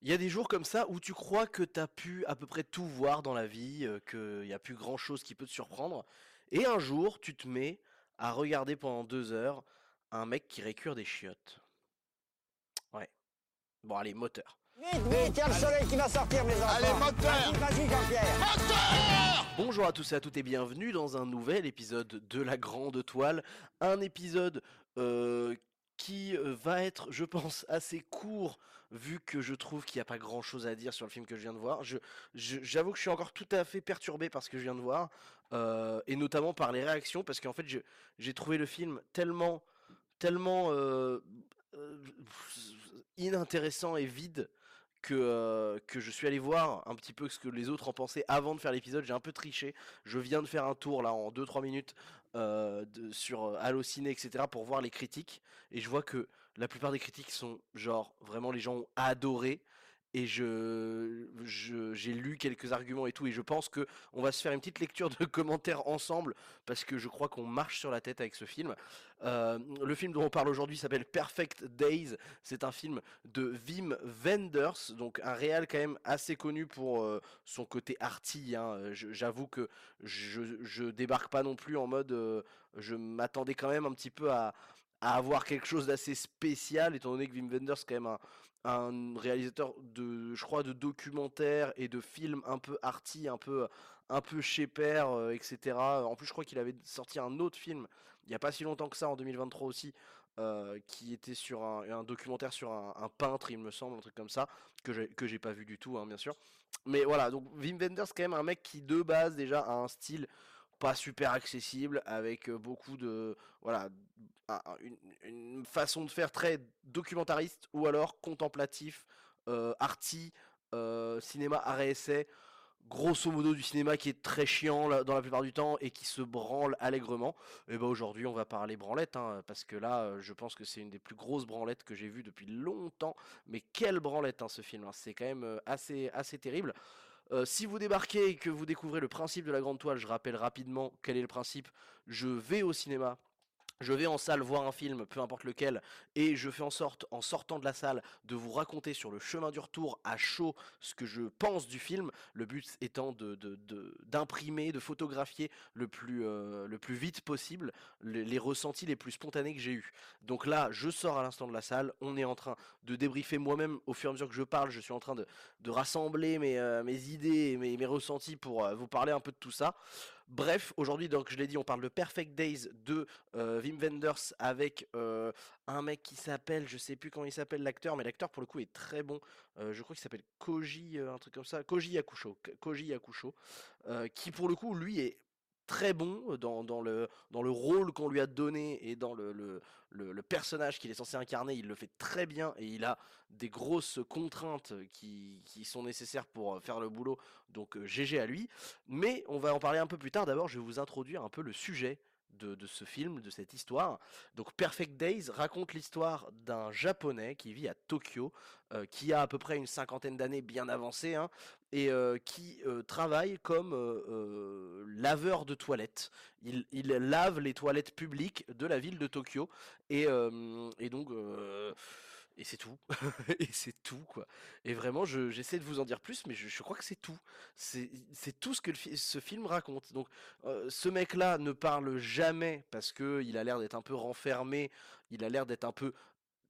Il y a des jours comme ça où tu crois que t'as pu à peu près tout voir dans la vie, euh, qu'il n'y a plus grand chose qui peut te surprendre, et un jour tu te mets à regarder pendant deux heures un mec qui récure des chiottes. Ouais. Bon allez, moteur. Vite, vite, il y a le soleil qui va sortir, mes enfants. Allez, moteur Vas-y, vas-y, Jean-Pierre. Bonjour à tous et à toutes et bienvenue dans un nouvel épisode de La Grande Toile. Un épisode euh, qui euh, va être, je pense, assez court vu que je trouve qu'il n'y a pas grand chose à dire sur le film que je viens de voir. J'avoue que je suis encore tout à fait perturbé par ce que je viens de voir euh, et notamment par les réactions parce qu'en fait j'ai trouvé le film tellement, tellement euh, euh, inintéressant et vide que, euh, que je suis allé voir un petit peu ce que les autres en pensaient avant de faire l'épisode. J'ai un peu triché. Je viens de faire un tour là en 2-3 minutes euh, de- sur euh, Allociné, etc. pour voir les critiques. Et je vois que la plupart des critiques sont genre vraiment les gens ont adoré. Et je, j'ai lu quelques arguments et tout, et je pense que on va se faire une petite lecture de commentaires ensemble, parce que je crois qu'on marche sur la tête avec ce film. Euh, le film dont on parle aujourd'hui s'appelle Perfect Days. C'est un film de Wim Wenders, donc un réal quand même assez connu pour euh, son côté arty. hein. J'avoue que je, je débarque pas non plus en mode. euh, je m'attendais quand même un petit peu à, à avoir quelque chose d'assez spécial, étant donné que Wim Wenders c'est quand même un, un réalisateur de, je crois, de documentaires et de films un peu arty, un peu, un peu chez père, euh, etc. En plus, je crois qu'il avait sorti un autre film il y a pas si longtemps que ça, en 2023 aussi, euh, qui était sur un, documentaire sur un, peintre, il me semble, un truc comme ça, que j'ai que j'ai pas vu du tout, hein, bien sûr. Mais voilà, donc Wim Wenders, quand même un mec qui de base déjà a un style pas super accessible, avec beaucoup de voilà un- un- une, façon de faire très documentariste ou alors contemplatif, euh, arty, cinéma arrêt essai grosso modo du cinéma qui est très chiant dans la plupart du temps et qui se branle allègrement. Et ben aujourd'hui on va parler branlette hein, parce que là je pense que c'est une des plus grosses branlettes que j'ai vues depuis longtemps. Mais quelle branlette hein, ce film, hein, c'est quand même assez assez terrible. Euh, si vous débarquez et que vous découvrez le principe de la grande toile, je rappelle rapidement quel est le principe. Je vais au cinéma. Je vais en salle voir un film, peu importe lequel, et je fais en sorte, en sortant de la salle, de vous raconter sur le chemin du retour à chaud ce que je pense du film. Le but étant d'imprimer, de photographier le plus, euh, vite possible les, ressentis les plus spontanés que j'ai eus. Donc là, je sors à l'instant de la salle, on est en train de débriefer moi-même au fur et à mesure que je parle, je suis en train de, rassembler mes, euh, mes idées et mes, mes ressentis pour euh, vous parler un peu de tout ça. Bref, aujourd'hui, je l'ai dit, on parle de Perfect Days de euh, Wim Wenders avec euh, un mec qui s'appelle, je sais plus comment il s'appelle l'acteur, mais l'acteur pour le coup est très bon. Euh, je crois qu'il s'appelle Koji, euh, un truc comme ça, Koji Yakusho, Koji Yakusho, qui pour le coup lui est très bon dans, dans le, dans le rôle qu'on lui a donné et dans le, le, le- le personnage qu'il est censé incarner, il le fait très bien et il a des grosses contraintes qui, qui sont nécessaires pour euh, faire le boulot, donc euh, GG à lui. Mais on va en parler un peu plus tard. D'abord, je vais vous introduire un peu le sujet de, ce film, de cette histoire. Donc Perfect Days raconte l'histoire d'un japonais qui vit à Tokyo, euh, qui a à peu près une cinquantaine d'années bien avancées, hein, et euh, qui euh, travaille comme laveur de toilettes. Il, lave les toilettes publiques de la ville de Tokyo, et donc... et c'est tout. et c'est tout, quoi. Et vraiment, je- j'essaie de vous en dire plus, mais je, je crois que c'est tout. C'est tout ce que ce film raconte. Donc, euh, ce mec-là ne parle jamais parce que il a l'air d'être un peu renfermé, il a l'air d'être un peu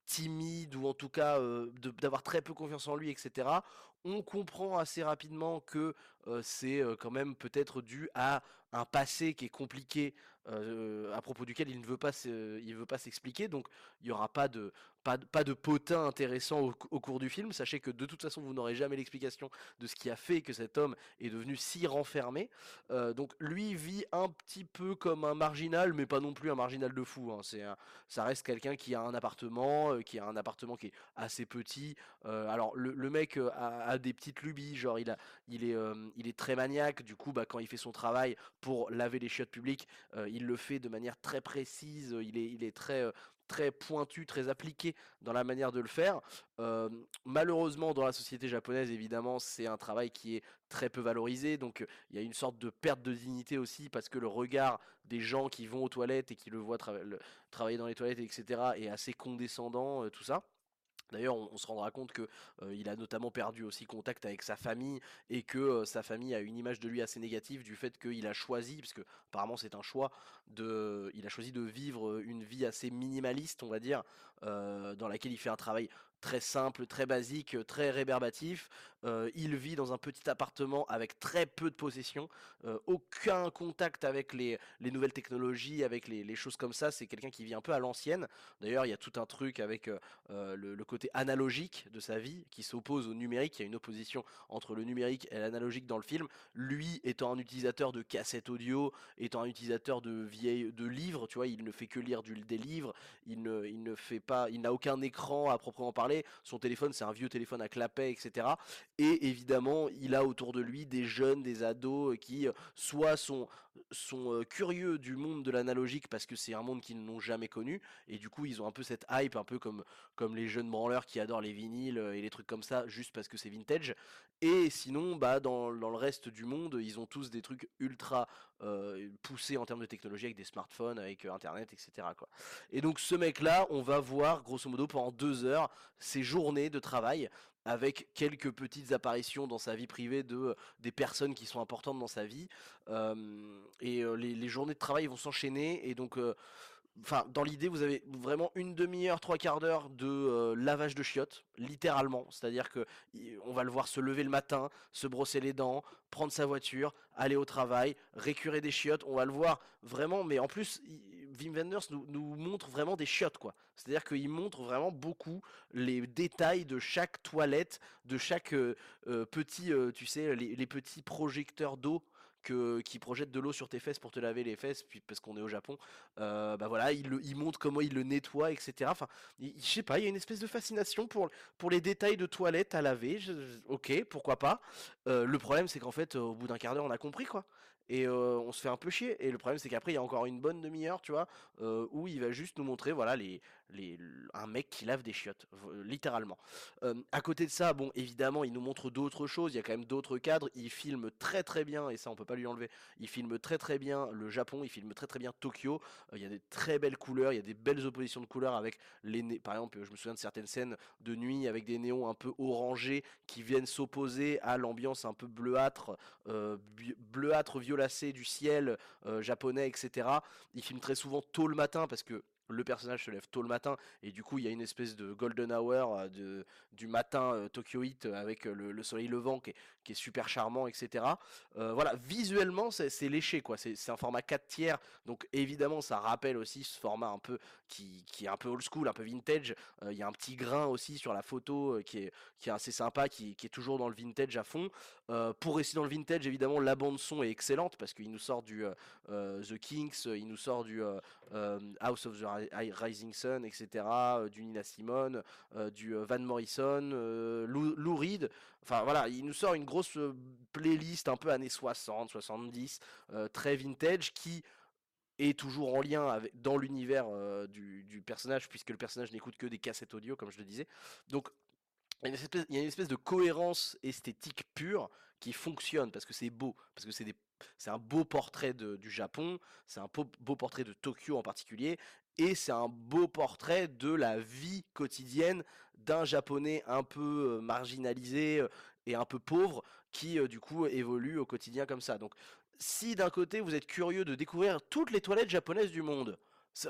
timide ou en tout cas euh, d'avoir très peu confiance en lui, etc. On comprend assez rapidement que c'est euh, quand même peut-être dû à un passé qui est compliqué euh, à propos duquel il ne veut pas veut pas s'expliquer. Donc il n'y aura pas de pas, pas de potin intéressant au, cours du film. Sachez que de toute façon vous n'aurez jamais l'explication de ce qui a fait que cet homme est devenu si renfermé. Euh, donc lui vit un petit peu comme un marginal, mais pas non plus un marginal de fou. hein. C'est ça reste quelqu'un qui a un appartement, euh, qui a un appartement qui est assez petit. Euh, alors le, mec euh, a, des petites lubies, genre il il est, euh, il est très maniaque. Du coup, bah, quand il fait son travail pour laver les chiottes publiques, euh, il le fait de manière très précise. Il est, euh, très pointu, très appliqué dans la manière de le faire. Euh, malheureusement, dans la société japonaise, évidemment, c'est un travail qui est très peu valorisé. Donc, il y a une sorte de perte de dignité aussi parce que le regard des gens qui vont aux toilettes et qui le voient trava- le- travailler dans les toilettes, etc., est assez condescendant, tout ça. D'ailleurs, on, se rendra compte que euh, il a notamment perdu aussi contact avec sa famille et que euh, sa famille a une image de lui assez négative du fait qu'il a choisi, parce que apparemment c'est un choix, de, il a choisi de vivre une vie assez minimaliste, on va dire, euh, dans laquelle il fait un travail très simple, très basique, très rébarbatif. Euh, il vit dans un petit appartement avec très peu de possessions, euh, aucun contact avec les, nouvelles technologies, avec les, choses comme ça. C'est quelqu'un qui vit un peu à l'ancienne. D'ailleurs, il y a tout un truc avec euh, le, côté analogique de sa vie qui s'oppose au numérique. Il y a une opposition entre le numérique et l'analogique dans le film. Lui étant un utilisateur de cassettes audio, étant un utilisateur de vieilles de livres, tu vois, il ne fait que lire des livres. Il ne, il ne fait pas, il n'a aucun écran à proprement parler son téléphone, c'est un vieux téléphone à clapet, etc. Et évidemment, il a autour de lui des jeunes, des ados euh, qui euh, soit sont, sont curieux du monde de l'analogique parce que c'est un monde qu'ils n'ont jamais connu. Et du coup, ils ont un peu cette hype, un peu comme, comme les jeunes branleurs qui adorent les vinyles et les trucs comme ça, juste parce que c'est vintage. Et sinon, bah, dans, dans, le reste du monde, ils ont tous des trucs ultra poussés en termes de technologie avec des smartphones, avec internet, etc. Quoi. Et donc ce mec-là, on va voir grosso modo pendant deux heures ses journées de travail avec quelques petites apparitions dans sa vie privée de des personnes qui sont importantes dans sa vie. et les, journées de travail vont s'enchaîner et donc Enfin, dans l'idée, vous avez vraiment une demi-heure, trois quarts d'heure de lavage de chiottes, littéralement. C'est-à-dire que on va le voir se lever le matin, se brosser les dents, prendre sa voiture, aller au travail, récurer des chiottes. On va le voir vraiment, mais en plus, Wim Wenders nous, montre vraiment des chiottes, quoi. C'est-à-dire qu'il montre vraiment beaucoup les détails de chaque toilette, de chaque euh, euh, petit, euh, tu sais, les, petits projecteurs d'eau qui projettent de l'eau sur tes fesses pour te laver les fesses, puis parce qu'on est au Japon, bah voilà, il, montre comment il le nettoie, etc. Enfin, je sais pas, il y a une espèce de fascination pour, les détails de toilette à laver. ok, pourquoi pas. le problème, c'est qu'en fait, au bout d'un quart d'heure, on a compris quoi et on se fait un peu chier. Et le problème, c'est qu'après, il y a encore une bonne demi-heure, tu vois, où il va juste nous montrer, voilà, les, un mec qui lave des chiottes, littéralement. à côté de ça, bon, évidemment, il nous montre d'autres choses. Il y a quand même d'autres cadres. Il filme très très bien, et ça, on peut pas lui enlever. Il filme très très bien le Japon. Il filme très très bien Tokyo. il y a des très belles couleurs. Il y a des belles oppositions de couleurs avec les, par exemple, je me souviens de certaines scènes de nuit avec des néons un peu orangés qui viennent s'opposer à l'ambiance un peu bleuâtre, bleuâtre violet du ciel euh, japonais, etc. Il filme très souvent tôt le matin parce que le personnage se lève tôt le matin et du coup il y a une espèce de golden hour euh, de, du matin euh, Tokyo Heat avec le, soleil levant qui qui est super charmant etc voilà visuellement c'est léché quoi c'est un format 4 tiers donc évidemment ça rappelle aussi ce format un peu qui, est un peu old school un peu vintage il y a un petit grain aussi sur la photo qui, est, qui est assez sympa qui, est toujours dans le vintage à fond pour rester dans le vintage évidemment la bande son est excellente parce qu'il nous sort du The Kings il nous sort du House of the Rising Sun, etc., euh, du Nina Simone, euh, du euh, Van Morrison, Lou, Reed. Enfin voilà, il nous sort une grosse playlist un peu années 60, 70, très vintage qui est toujours en lien avec, dans l'univers du, personnage, puisque le personnage n'écoute que des cassettes audio, comme je le disais. Donc, il y, a une espèce, de cohérence esthétique pure qui fonctionne, parce que c'est beau, parce que c'est un beau portrait du Japon, c'est un beau, portrait de Tokyo en particulier, et c'est un beau portrait de la vie quotidienne d'un japonais un peu euh, marginalisé euh, et un peu pauvre qui euh, du coup évolue au quotidien comme ça. Donc si d'un côté vous êtes curieux de découvrir toutes les toilettes japonaises du monde,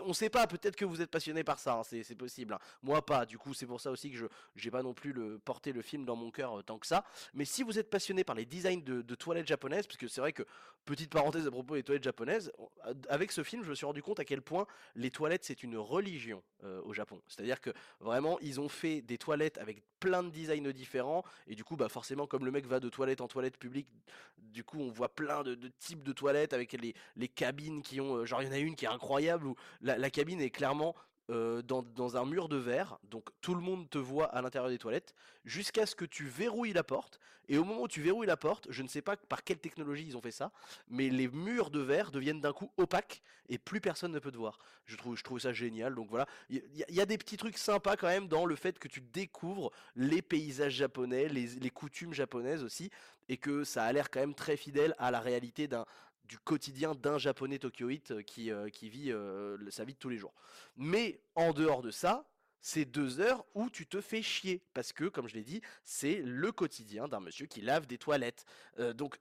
on sait pas, peut-être que vous êtes passionné par ça, hein, c'est possible. Hein. Moi pas, du coup c'est pour ça aussi que je j'ai pas non plus le, porté le film dans mon cœur tant que ça. Mais si vous êtes passionné par les designs de, toilettes japonaises, parce que c'est vrai que Petite parenthèse à propos des toilettes japonaises, avec ce film, je me suis rendu compte à quel point les toilettes c'est une religion euh, au Japon. C'est-à-dire que vraiment, ils ont fait des toilettes avec plein de designs différents, et du coup, bah forcément, comme le mec va de toilette en toilette publique, du coup, on voit plein de, types de toilettes avec les, les cabines qui ont, euh, genre, il y en a une qui est incroyable la, cabine est clairement dans, un mur de verre, donc tout le monde te voit à l'intérieur des toilettes, jusqu'à ce que tu verrouilles la porte. Et au moment où tu verrouilles la porte, je ne sais pas par quelle technologie ils ont fait ça, mais les murs de verre deviennent d'un coup opaques et plus personne ne peut te voir. Je trouve, je trouve ça génial. Donc voilà, il y, a des petits trucs sympas quand même dans le fait que tu découvres les paysages japonais, les, les coutumes japonaises aussi, et que ça a l'air quand même très fidèle à la réalité d'un du quotidien d'un japonais tokyoïte euh, qui, euh, qui vit euh, sa vie de tous les jours. Mais en dehors de ça, c'est deux heures où tu te fais chier. Parce que, comme je l'ai dit, c'est le quotidien d'un monsieur qui lave des toilettes. Donc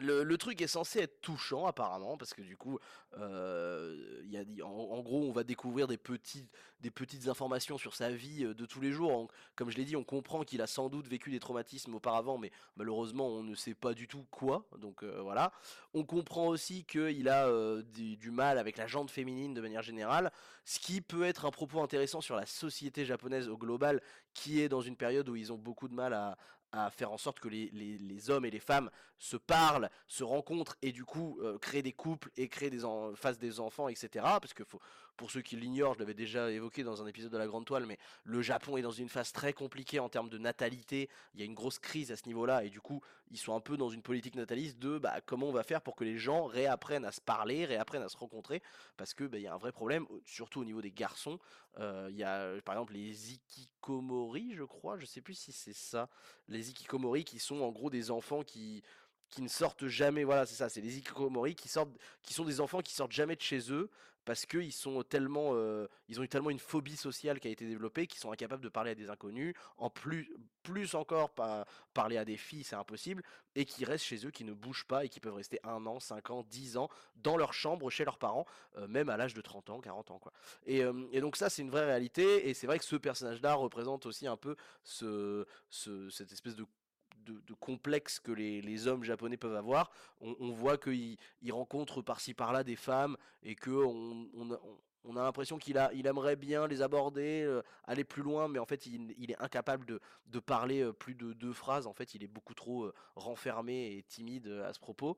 le, truc est censé être touchant apparemment parce que du coup, euh, y a, en, en, gros, on va découvrir des, petites informations sur sa vie euh, de tous les jours. Comme je l'ai dit, on comprend qu'il a sans doute vécu des traumatismes auparavant, mais malheureusement, on ne sait pas du tout quoi. Donc euh, voilà. On comprend aussi qu'il a du, du, mal avec la jante féminine de manière générale, ce qui peut être un propos intéressant sur la société japonaise au global, qui est dans une période où ils ont beaucoup de mal à, à faire en sorte que les, hommes et les femmes se parlent, se rencontrent et du coup euh, créent des couples et créent des en, fassent des enfants, etc. Parce que faut, pour ceux qui l'ignorent, je l'avais déjà évoqué dans un épisode de la Grande Toile, mais le Japon est dans une phase très compliquée en termes de natalité. Il y a une grosse crise à ce niveau-là et du coup, ils sont un peu dans une politique nataliste de bah, comment on va faire pour que les gens réapprennent à se parler, réapprennent à se rencontrer, parce que bah, il y a un vrai problème, surtout au niveau des garçons. Euh, il y a par exemple les ikikomori, je crois, je sais plus si c'est ça, les ikikomori qui sont en gros des enfants qui qui ne sortent jamais, voilà, c'est ça, c'est les ikikomori qui sortent, qui sont des enfants qui sortent jamais de chez eux parce qu'ils sont tellement, euh, ils ont eu tellement une phobie sociale qui a été développée qu'ils sont incapables de parler à des inconnus, en plus, plus encore parler à des filles, c'est impossible, et qui restent chez eux, qui ne bougent pas et qui peuvent rester un an, cinq ans, dix ans dans leur chambre chez leurs parents, euh, même à l'âge de 30 ans, 40 ans, quoi. Et, euh, et donc ça, c'est une vraie réalité, et c'est vrai que ce personnage-là représente aussi un peu ce, ce, cette espèce de de, de, complexe que les, hommes japonais peuvent avoir. On, voit qu'ils rencontrent par-ci par-là des femmes et que on, on, on a l'impression qu'il a, il aimerait bien les aborder, euh, aller plus loin, mais en fait il, est incapable de, de, parler euh, plus de deux phrases. En fait, il est beaucoup trop euh, renfermé et timide à ce propos.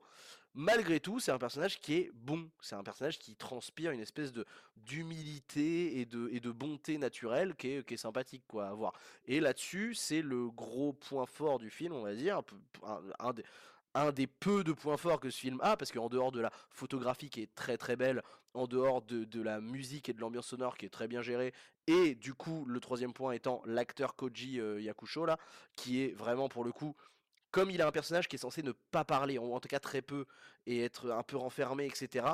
Malgré tout, c'est un personnage qui est bon. C'est un personnage qui transpire une espèce de d'humilité et de, et de bonté naturelle qui est, qui est sympathique quoi à voir. Et là-dessus, c'est le gros point fort du film, on va dire, un des un des peu de points forts que ce film a, parce qu'en dehors de la photographie qui est très très belle, en dehors de, la musique et de l'ambiance sonore qui est très bien gérée, et du coup le troisième point étant l'acteur Koji euh, Yakusho là, qui est vraiment pour le coup, comme il a un personnage qui est censé ne pas parler, ou en tout cas très peu, et être un peu renfermé, etc.,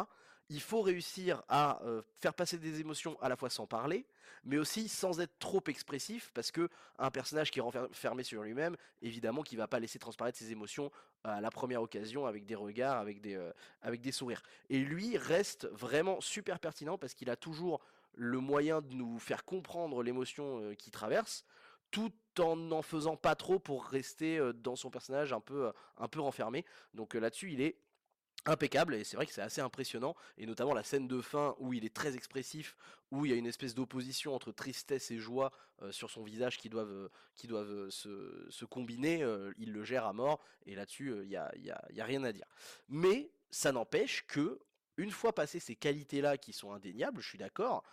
il faut réussir à euh, faire passer des émotions à la fois sans parler, mais aussi sans être trop expressif, parce que un personnage qui est renfermé sur lui-même, évidemment, qui va pas laisser transparaître ses émotions à la première occasion, avec des regards, avec des, euh, avec des sourires. Et lui reste vraiment super pertinent parce qu'il a toujours le moyen de nous faire comprendre l'émotion euh, qu'il traverse, tout en n'en faisant pas trop pour rester dans son personnage un peu, un peu renfermé. Donc là-dessus, il est impeccable et c'est vrai que c'est assez impressionnant et notamment la scène de fin où il est très expressif où il y a une espèce d'opposition entre tristesse et joie euh, sur son visage qui doivent euh, euh, se, combiner il le gère à mort et là-dessus il y a rien à dire. Mais ça n'empêche que une fois passé ces qualités là qui sont indéniables je suis d'accord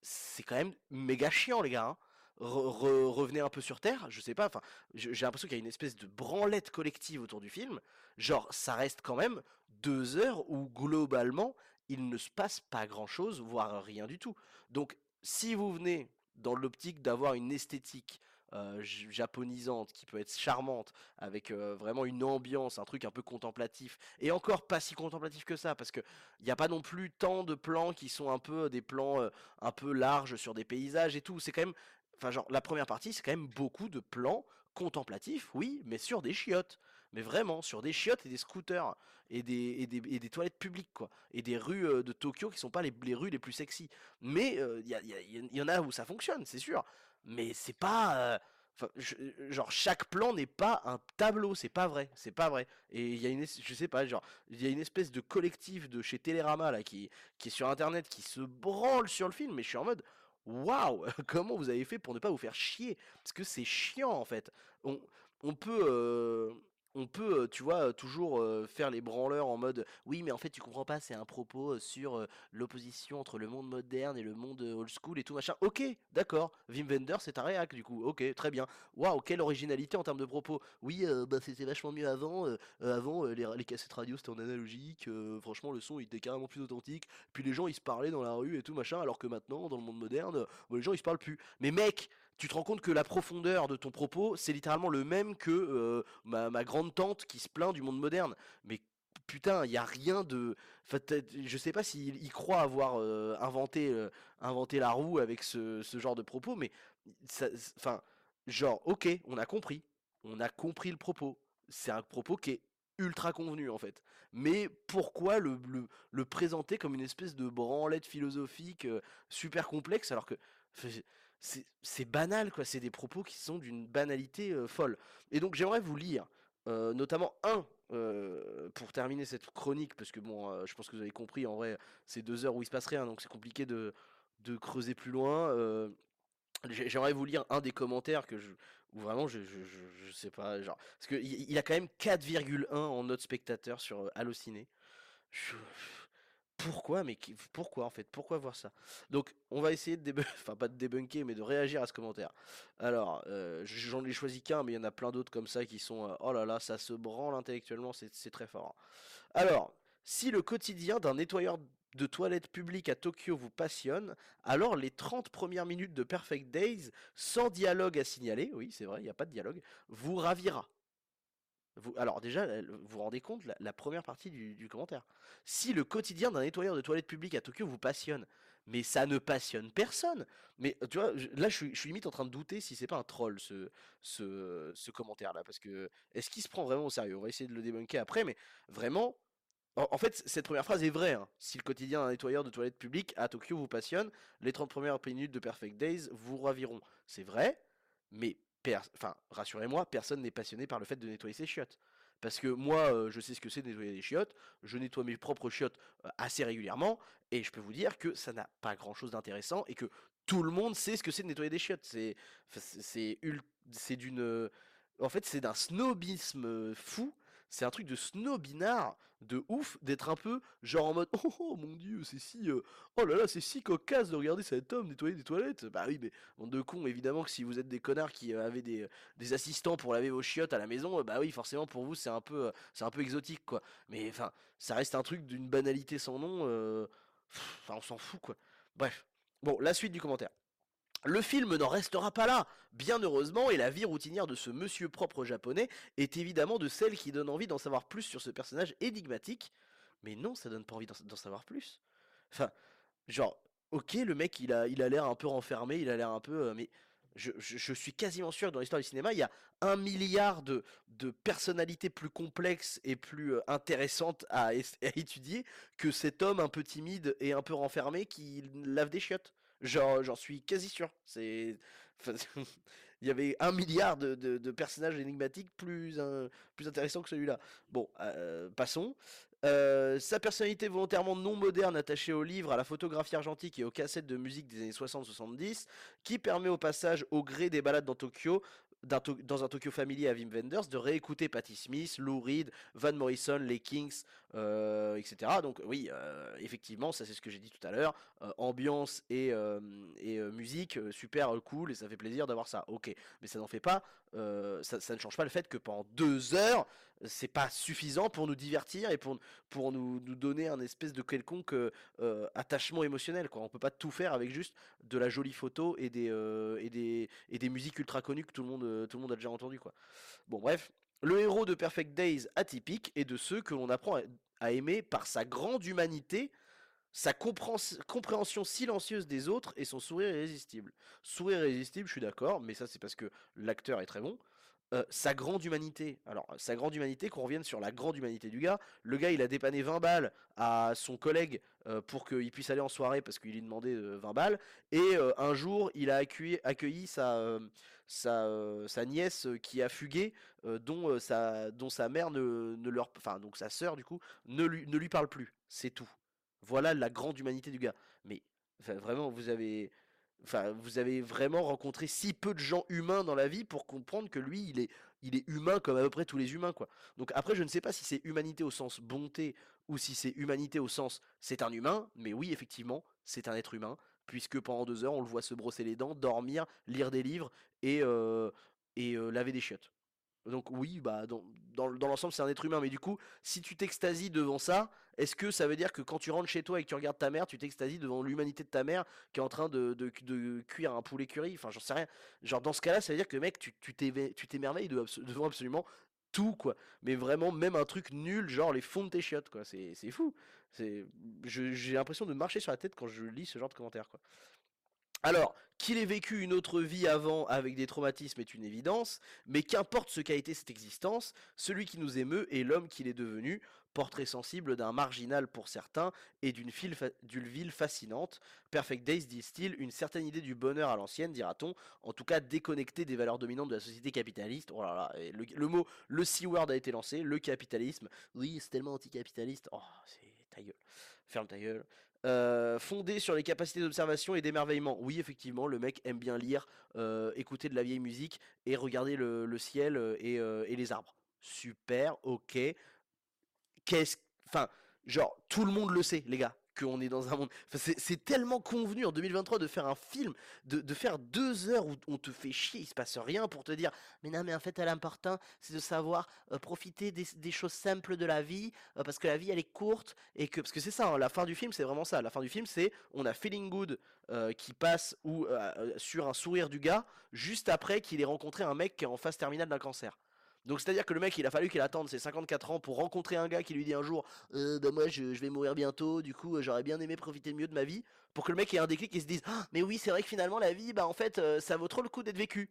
c'est quand même méga chiant les gars hein re, re, revenez un peu sur Terre, je sais pas, enfin, j'ai l'impression qu'il y a une espèce de branlette collective autour du film, genre, ça reste quand même deux heures où, globalement, il ne se passe pas grand-chose, voire rien du tout. Donc, si vous venez dans l'optique d'avoir une esthétique euh, japonisante qui peut être charmante avec euh, vraiment une ambiance, un truc un peu contemplatif et encore pas si contemplatif que ça parce que il n'y a pas non plus tant de plans qui sont un peu des plans euh, un peu larges sur des paysages et tout. C'est quand même Enfin, genre, la première partie, c'est quand même beaucoup de plans contemplatifs, oui, mais sur des chiottes. Mais vraiment, sur des chiottes et des scooters. Et des, et des, et des toilettes publiques, quoi. Et des rues euh, de Tokyo qui sont pas les, les rues les plus sexy. Mais il euh, y, a, y, y, en a où ça fonctionne, c'est sûr. Mais c'est pas. Euh, genre chaque plan n'est pas un tableau, c'est pas vrai, c'est pas vrai. Et il y a une, je sais pas, genre il y a une espèce de collectif de chez Télérama là qui, qui est sur internet qui se branle sur le film, mais je suis en mode waouh, comment vous avez fait pour ne pas vous faire chier? Parce que c'est chiant en fait. On, peut, euh, on peut, tu vois, toujours faire les branleurs en mode oui, mais en fait, tu comprends pas, c'est un propos sur l'opposition entre le monde moderne et le monde old school et tout machin. Ok, d'accord. Wim Wenders, c'est un réac du coup. Ok, très bien. Waouh, quelle originalité en termes de propos. Oui, euh, c'était vachement mieux avant. Avant, les, cassettes radio c'était en analogique. Franchement, le son il était carrément plus authentique. Puis les gens ils se parlaient dans la rue et tout machin, alors que maintenant, dans le monde moderne, bah, les gens ils se parlent plus. Mais mec, tu te rends compte que la profondeur de ton propos, c'est littéralement le même que euh, ma, grande tante qui se plaint du monde moderne. Mais putain, il y a rien de. Enfin, je sais pas s'il croit avoir inventé, inventé la roue avec ce, genre de propos, mais enfin, genre, ok, on a compris, on a compris le propos. C'est un propos qui est ultra convenu en fait. Mais pourquoi le, le, présenter comme une espèce de branlette philosophique super complexe alors que c'est banal quoi, c'est des propos qui sont d'une banalité folle. Et donc j'aimerais vous lire notamment un pour terminer cette chronique, parce que bon, je pense que vous avez compris, en vrai, c'est deux heures où il se passe rien, donc c'est compliqué de, creuser plus loin. J'aimerais vous lire un des commentaires que je, où vraiment je, je, sais pas, genre, parce qu'il il a quand même 4,1 en note spectateur sur Allociné. Pourquoi, mais pourquoi en fait, pourquoi voir ça? Donc, on va essayer de débunker, enfin pas de débunker, mais de réagir à ce commentaire. Alors, j'en ai choisi qu'un, mais il y en a plein d'autres comme ça qui sont, oh là là, ça se branle intellectuellement, c'est très fort. Alors, si le quotidien d'un nettoyeur de toilettes publiques à Tokyo vous passionne, alors les 30 premières minutes de Perfect Days, sans dialogue à signaler, oui c'est vrai, il n'y a pas de dialogue, vous ravira. Alors déjà, vous vous rendez compte, la, première partie du, commentaire. Si le quotidien d'un nettoyeur de toilettes publiques à Tokyo vous passionne, mais ça ne passionne personne. Mais tu vois, là je suis, limite en train de douter si c'est pas un troll ce, ce, ce commentaire là, parce que est-ce qu'il se prend vraiment au sérieux? On va essayer de le débunker après, mais vraiment, en, fait, cette première phrase est vraie. Hein. Si le quotidien d'un nettoyeur de toilettes publiques à Tokyo vous passionne, les 30 premières minutes de Perfect Days vous raviront. C'est vrai, mais enfin, rassurez-moi, personne n'est passionné par le fait de nettoyer ses chiottes. Parce que moi, euh, je sais ce que c'est de nettoyer des chiottes, je nettoie mes propres chiottes euh, assez régulièrement, et je peux vous dire que ça n'a pas grand-chose d'intéressant, et que tout le monde sait ce que c'est de nettoyer des chiottes. C'est, c'est, c'est d'une, en fait, c'est d'un snobisme euh, fou c'est un truc de snobinard de ouf d'être un peu genre en mode oh, oh mon dieu c'est si euh, oh là là c'est si cocasse de regarder cet homme nettoyer des toilettes. Bah oui mais bande de cons évidemment que si vous êtes des connards qui euh, avaient des, des, assistants pour laver vos chiottes à la maison bah oui forcément pour vous c'est un peu euh, c'est un peu exotique quoi. Mais enfin ça reste un truc d'une banalité sans nom enfin on s'en fout quoi. Bref. Bon la suite du commentaire le film n'en restera pas là, bien heureusement, et la vie routinière de ce monsieur propre japonais est évidemment de celle qui donne envie d'en savoir plus sur ce personnage énigmatique. Mais non, ça donne pas envie d'en savoir plus. Enfin, genre, ok, le mec, il a il a l'air un peu renfermé, il a l'air un peu... Euh, mais je, suis quasiment sûr que dans l'histoire du cinéma, il y a un milliard de, personnalités plus complexes et plus euh, intéressantes à étudier que cet homme un peu timide et un peu renfermé qui lave des chiottes. J'en suis quasi sûr. C'est. il y avait un milliard de, personnages énigmatiques plus, plus intéressants que celui-là. Bon, euh, passons. Euh, sa personnalité volontairement non moderne attachée au livre, à la photographie argentique et aux cassettes de musique des années 60-70, qui permet au passage, au gré des balades dans Tokyo, dans un Tokyo familier à Wim Wenders, de réécouter Patti Smith, Lou Reed, Van Morrison, les Kings, euh, etc. Donc oui, euh, effectivement, ça c'est ce que j'ai dit tout à l'heure. Euh, ambiance et, musique, super cool, et ça fait plaisir d'avoir ça. Ok, mais ça n'en fait pas, ça, ça, ne change pas le fait que pendant deux heures, c'est pas suffisant pour nous divertir et pour, pour nous, nous donner un espèce de quelconque attachement émotionnel. Quoi. On peut pas tout faire avec juste de la jolie photo et des, et des, et des musiques ultra connues que tout le monde, tout le monde a déjà entendu. Quoi. Bon, bref. Le héros de Perfect Days atypique est de ceux que l'on apprend à aimer par sa grande humanité, sa compréhension silencieuse des autres et son sourire irrésistible. Sourire irrésistible, je suis d'accord, mais ça c'est parce que l'acteur est très bon. Euh, sa grande humanité. Alors, sa grande humanité, qu'on revienne sur la grande humanité du gars. Le gars, il a dépanné 20 balles à son collègue euh, pour qu'il puisse aller en soirée parce qu'il lui demandait 20 euh, balles. Et un jour, il a accueilli, sa, nièce qui a fugué, dont, sa, mère ne, leur. Enfin, donc sa sœur, du coup, ne lui parle plus. C'est tout. Voilà la grande humanité du gars. Mais vraiment, vous avez Vous avez vraiment rencontré si peu de gens humains dans la vie pour comprendre que lui, il est, il est humain comme à peu près tous les humains, quoi. Donc après, je ne sais pas si c'est humanité au sens bonté ou si c'est humanité au sens c'est un humain, mais oui, effectivement, c'est un être humain, puisque pendant deux heures, on le voit se brosser les dents, dormir, lire des livres et, euh, et euh, laver des chiottes. Donc oui, bah dans, dans, l'ensemble c'est un être humain, mais du coup, si tu t'extasies devant ça, est-ce que ça veut dire que quand tu rentres chez toi et que tu regardes ta mère, tu t'extasies devant l'humanité de ta mère qui est en train de, de, cuire un poulet curry? Enfin, j'en sais rien. Genre dans ce cas-là, ça veut dire que mec, tu t'émerveilles devant absolument tout quoi. Mais vraiment même un truc nul genre les fonds de tes chiottes quoi. C'est fou. J'ai l'impression de marcher sur la tête quand je lis ce genre de commentaires quoi. Alors, qu'il ait vécu une autre vie avant avec des traumatismes est une évidence, mais qu'importe ce qu'a été cette existence, celui qui nous émeut est l'homme qu'il est devenu, portrait sensible d'un marginal pour certains et d'une ville fascinante. Perfect Days distille une certaine idée du bonheur à l'ancienne, dira-t-on, en tout cas déconnecté des valeurs dominantes de la société capitaliste. Oh le, le mot, le C-word a été lancé, le capitalisme. Oui, c'est tellement anticapitaliste. Oh, c'est ta gueule. Ferme ta gueule. Euh, fondé sur les capacités d'observation et d'émerveillement. Oui, effectivement, le mec aime bien lire, euh, écouter de la vieille musique et regarder le, ciel euh, et, et les arbres. Super, ok. Qu'est-ce. Enfin, genre, tout le monde le sait, les gars, qu'on est dans un monde. C'est tellement convenu en 2023 de faire un film, de, faire deux heures où on te fait chier, il se passe rien pour te dire Mais non, mais en fait, l'important, c'est de savoir euh, profiter des, choses simples de la vie, euh, parce que la vie, elle est courte, et que. Parce que c'est ça, hein, la fin du film, c'est vraiment ça. La fin du film, c'est on a Feeling Good euh, qui passe ou, sur un sourire du gars, juste après qu'il ait rencontré un mec qui est en phase terminale d'un cancer. Donc c'est à dire que le mec il a fallu qu'il attende ses 54 ans pour rencontrer un gars qui lui dit un jour euh, bah moi je, je vais mourir bientôt du coup euh, j'aurais bien aimé profiter mieux de ma vie pour que le mec ait un déclic et se dise Ah, mais oui c'est vrai que finalement la vie bah en fait euh, ça vaut trop le coup d'être vécu.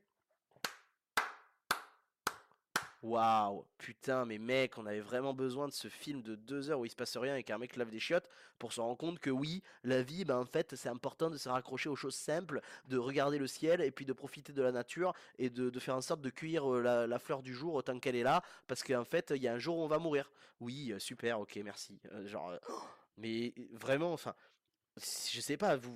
Waouh, putain, mais mec, on avait vraiment besoin de ce film de deux heures où il se passe rien et qu'un mec lave des chiottes pour se rendre compte que oui, la vie, ben en fait, c'est important de se raccrocher aux choses simples, de regarder le ciel et puis de profiter de la nature et de, faire en sorte de cueillir euh, la, fleur du jour autant qu'elle est là, parce qu'en fait, il y a un jour où on va mourir. Oui, euh, super, ok, merci. Euh, genre, mais vraiment, enfin, je sais pas, vous,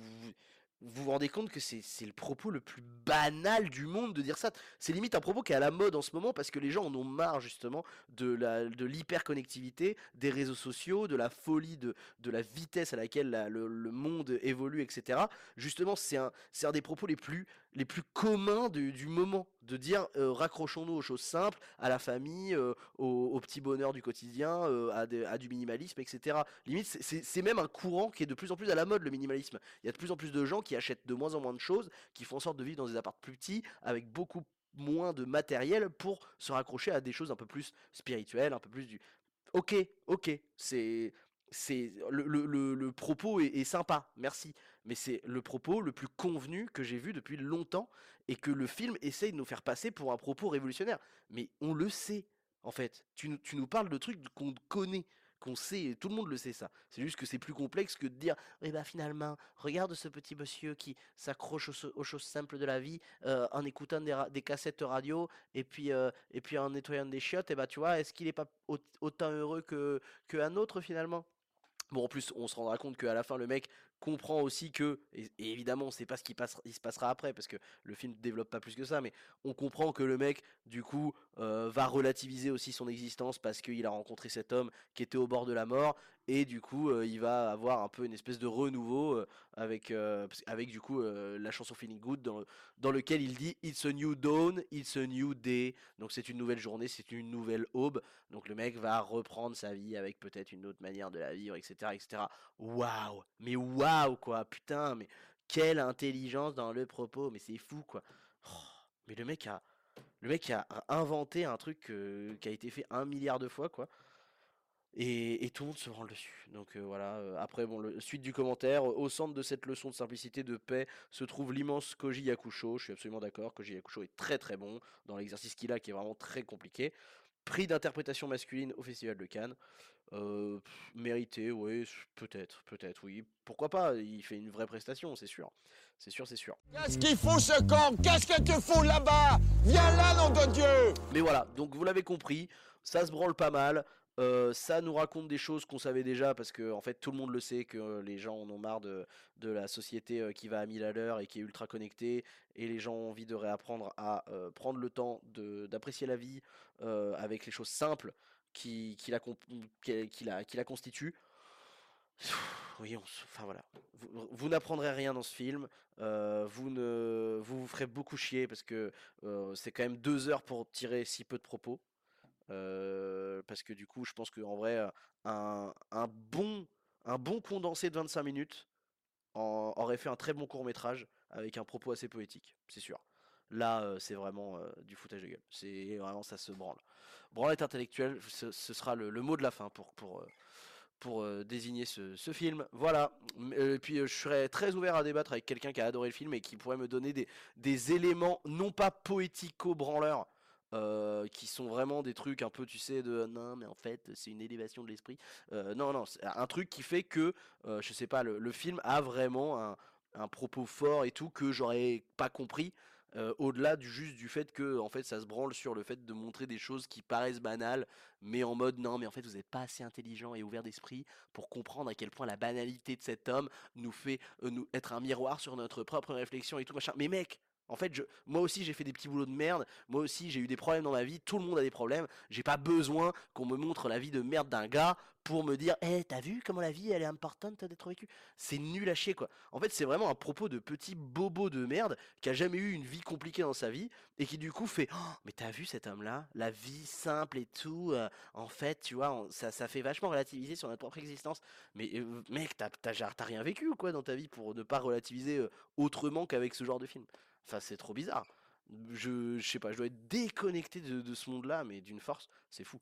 vous vous rendez compte que c'est le propos le plus banal du monde de dire ça. C'est limite un propos qui est à la mode en ce moment parce que les gens en ont marre justement de la de l'hyperconnectivité, des réseaux sociaux, de la folie, de, la vitesse à laquelle la- le, monde évolue, etc. Justement, c'est un, c'est un des propos les plus, les plus communs du, moment, de dire euh, raccrochons-nous aux choses simples, à la famille, euh, au, petit bonheur du quotidien, euh, à, du minimalisme, etc. Limite, c'est- même un courant qui est de plus en plus à la mode, le minimalisme. Il y a de plus en plus de gens qui achètent de moins en moins de choses, qui font en sorte de vivre dans des apparts plus petits, avec beaucoup moins de matériel pour se raccrocher à des choses un peu plus spirituelles, un peu plus du... Ok, ok, c'est... Le, le- propos est sympa, merci, mais c'est le propos le plus convenu que j'ai vu depuis longtemps et que le film essaye de nous faire passer pour un propos révolutionnaire. Mais on le sait, en fait. Tu, nous- parles de trucs qu'on connaît, qu'on sait, tout le monde le sait ça. C'est juste que c'est plus complexe que de dire, oui bah finalement, regarde ce petit monsieur qui s'accroche aux, choses simples de la vie euh, en écoutant des, cassettes radio et puis, euh, et puis en nettoyant des chiottes, et bah tu vois, est-ce qu'il est pas au- autant heureux que qu'un autre finalement? Bon, en plus, on se rendra compte qu'à la fin, le mec comprend aussi que, et, évidemment, on sait pas ce qui passe, il se passera après, parce que le film développe pas plus que ça, mais on comprend que le mec, du coup, euh, va relativiser aussi son existence parce qu'il a rencontré cet homme qui était au bord de la mort, et du coup, euh, il va avoir un peu une espèce de renouveau euh, avec, avec du coup la chanson Feeling Good, dans, dans lequel il dit It's a new dawn, it's a new day. Donc c'est une nouvelle journée, c'est une nouvelle aube. Donc le mec va reprendre sa vie avec peut-être une autre manière de la vivre, etc. etc. Waouh Mais waouh quoi Putain, mais quelle intelligence dans le propos, mais c'est fou quoi. Oh, mais le mec a. Le mec a inventé un truc qui a été fait un milliard de fois quoi. Et, et tout le monde se branle dessus. Donc euh, voilà. euh, après, bon, le, suite du commentaire. Au centre de cette leçon de simplicité, de paix, se trouve l'immense Koji Yakusho. Je suis absolument d'accord. Koji Yakusho est très très bon dans l'exercice qu'il a, qui est vraiment très compliqué. Prix d'interprétation masculine au Festival de Cannes. Euh, mérité, oui, peut-être, peut-être, oui. Pourquoi pas Il fait une vraie prestation, c'est sûr. C'est sûr, c'est sûr. Qu'est-ce qu'il fout ce camp? Qu'est-ce que tu fous là-bas? Viens là, nom de Dieu Mais voilà, donc vous l'avez compris, ça se branle pas mal. Euh, ça nous raconte des choses qu'on savait déjà parce que en fait tout le monde le sait que euh, les gens en ont marre de, la société euh, qui va à 1000 à l'heure et qui est ultra connectée et les gens ont envie de réapprendre à prendre le temps d'apprécier la vie avec les choses simples qui, qui, la, qui, la, qui la constituent. Oui, enfin voilà. Vous, n'apprendrez rien dans ce film. vous ne, vous vous ferez beaucoup chier parce que c'est quand même deux heures pour tirer si peu de propos. Euh, parce que du coup, je pense qu'en vrai, un, bon, un bon condensé de 25 minutes aurait fait un très bon court métrage avec un propos assez poétique, c'est sûr. Là, c'est vraiment du foutage de gueule. C'est vraiment ça se branle. Branlette intellectuelle, ce, sera le, mot de la fin pour désigner ce, film. Voilà. Et puis je serais très ouvert à débattre avec quelqu'un qui a adoré le film et qui pourrait me donner des, des éléments non pas poético-branleurs, euh, qui sont vraiment des trucs un peu, tu sais, de non, mais en fait, c'est une élévation de l'esprit. Euh, non, non, c'est un truc qui fait que, euh, je sais pas, le, film a vraiment un, un propos fort et tout que j'aurais pas compris. euh, au-delà du juste du fait que en fait ça se branle sur le fait de montrer des choses qui paraissent banales mais en mode non mais en fait vous n'êtes pas assez intelligent et ouvert d'esprit pour comprendre à quel point la banalité de cet homme nous fait euh, être un miroir sur notre propre réflexion et tout machin mais mec en fait, moi aussi j'ai fait des petits boulots de merde, moi aussi j'ai eu des problèmes dans ma vie, tout le monde a des problèmes, j'ai pas besoin qu'on me montre la vie de merde d'un gars pour me dire Eh, t'as vu comment la vie elle est importante d'être vécue C'est nul à chier quoi. En fait, c'est vraiment un propos de petit bobo de merde qui a jamais eu une vie compliquée dans sa vie et qui du coup fait Oh, Mais t'as vu cet homme-là? La vie simple et tout, euh, en fait, tu vois, ça, ça fait vachement relativiser sur notre propre existence. Mais euh, mec, t'as rien vécu ou quoi dans ta vie pour ne pas relativiser euh, autrement qu'avec ce genre de film Enfin, c'est trop bizarre. Je, je sais pas, je dois être déconnecté de, ce monde-là, mais d'une force, c'est fou.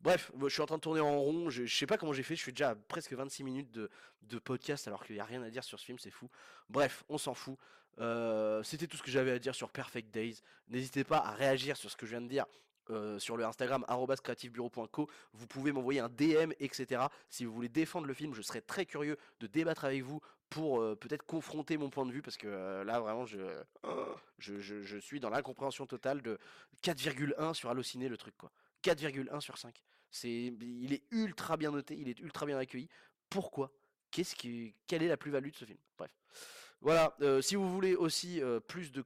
Bref, je suis en train de tourner en rond, je, je sais pas comment j'ai fait, je suis déjà à presque 26 minutes de, de podcast alors qu'il n'y a rien à dire sur ce film, c'est fou. Bref, on s'en fout. Euh, C'était tout ce que j'avais à dire sur Perfect Days. N'hésitez pas à réagir sur ce que je viens de dire. euh, sur le Instagram creativebureau.co vous pouvez m'envoyer un DM etc si vous voulez défendre le film je serais très curieux de débattre avec vous pour euh, peut-être confronter mon point de vue parce que euh, là vraiment je, suis dans l'incompréhension totale de 4,1 sur Allociné le truc quoi. 4,1 sur 5 c'est il est ultra bien noté il est ultra bien accueilli. Pourquoi? Qu'est-ce qui quelle est la plus-value de ce film? Bref voilà, euh, si vous voulez aussi euh, plus de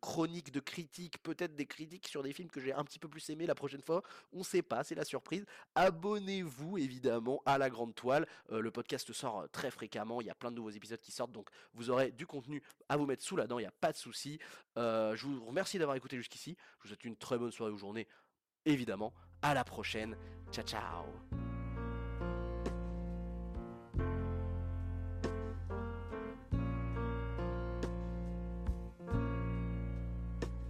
chroniques, de critiques, peut-être des critiques sur des films que j'ai un petit peu plus aimés la prochaine fois, on sait pas, c'est la surprise. Abonnez-vous évidemment à la grande toile. Euh, le podcast sort très fréquemment, il y a plein de nouveaux épisodes qui sortent, donc vous aurez du contenu à vous mettre sous la dent, il n'y a pas de souci. Je vous remercie d'avoir écouté jusqu'ici. Je vous souhaite une très bonne soirée ou journée, évidemment. À la prochaine. Ciao ciao.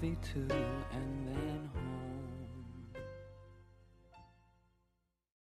Movie too, and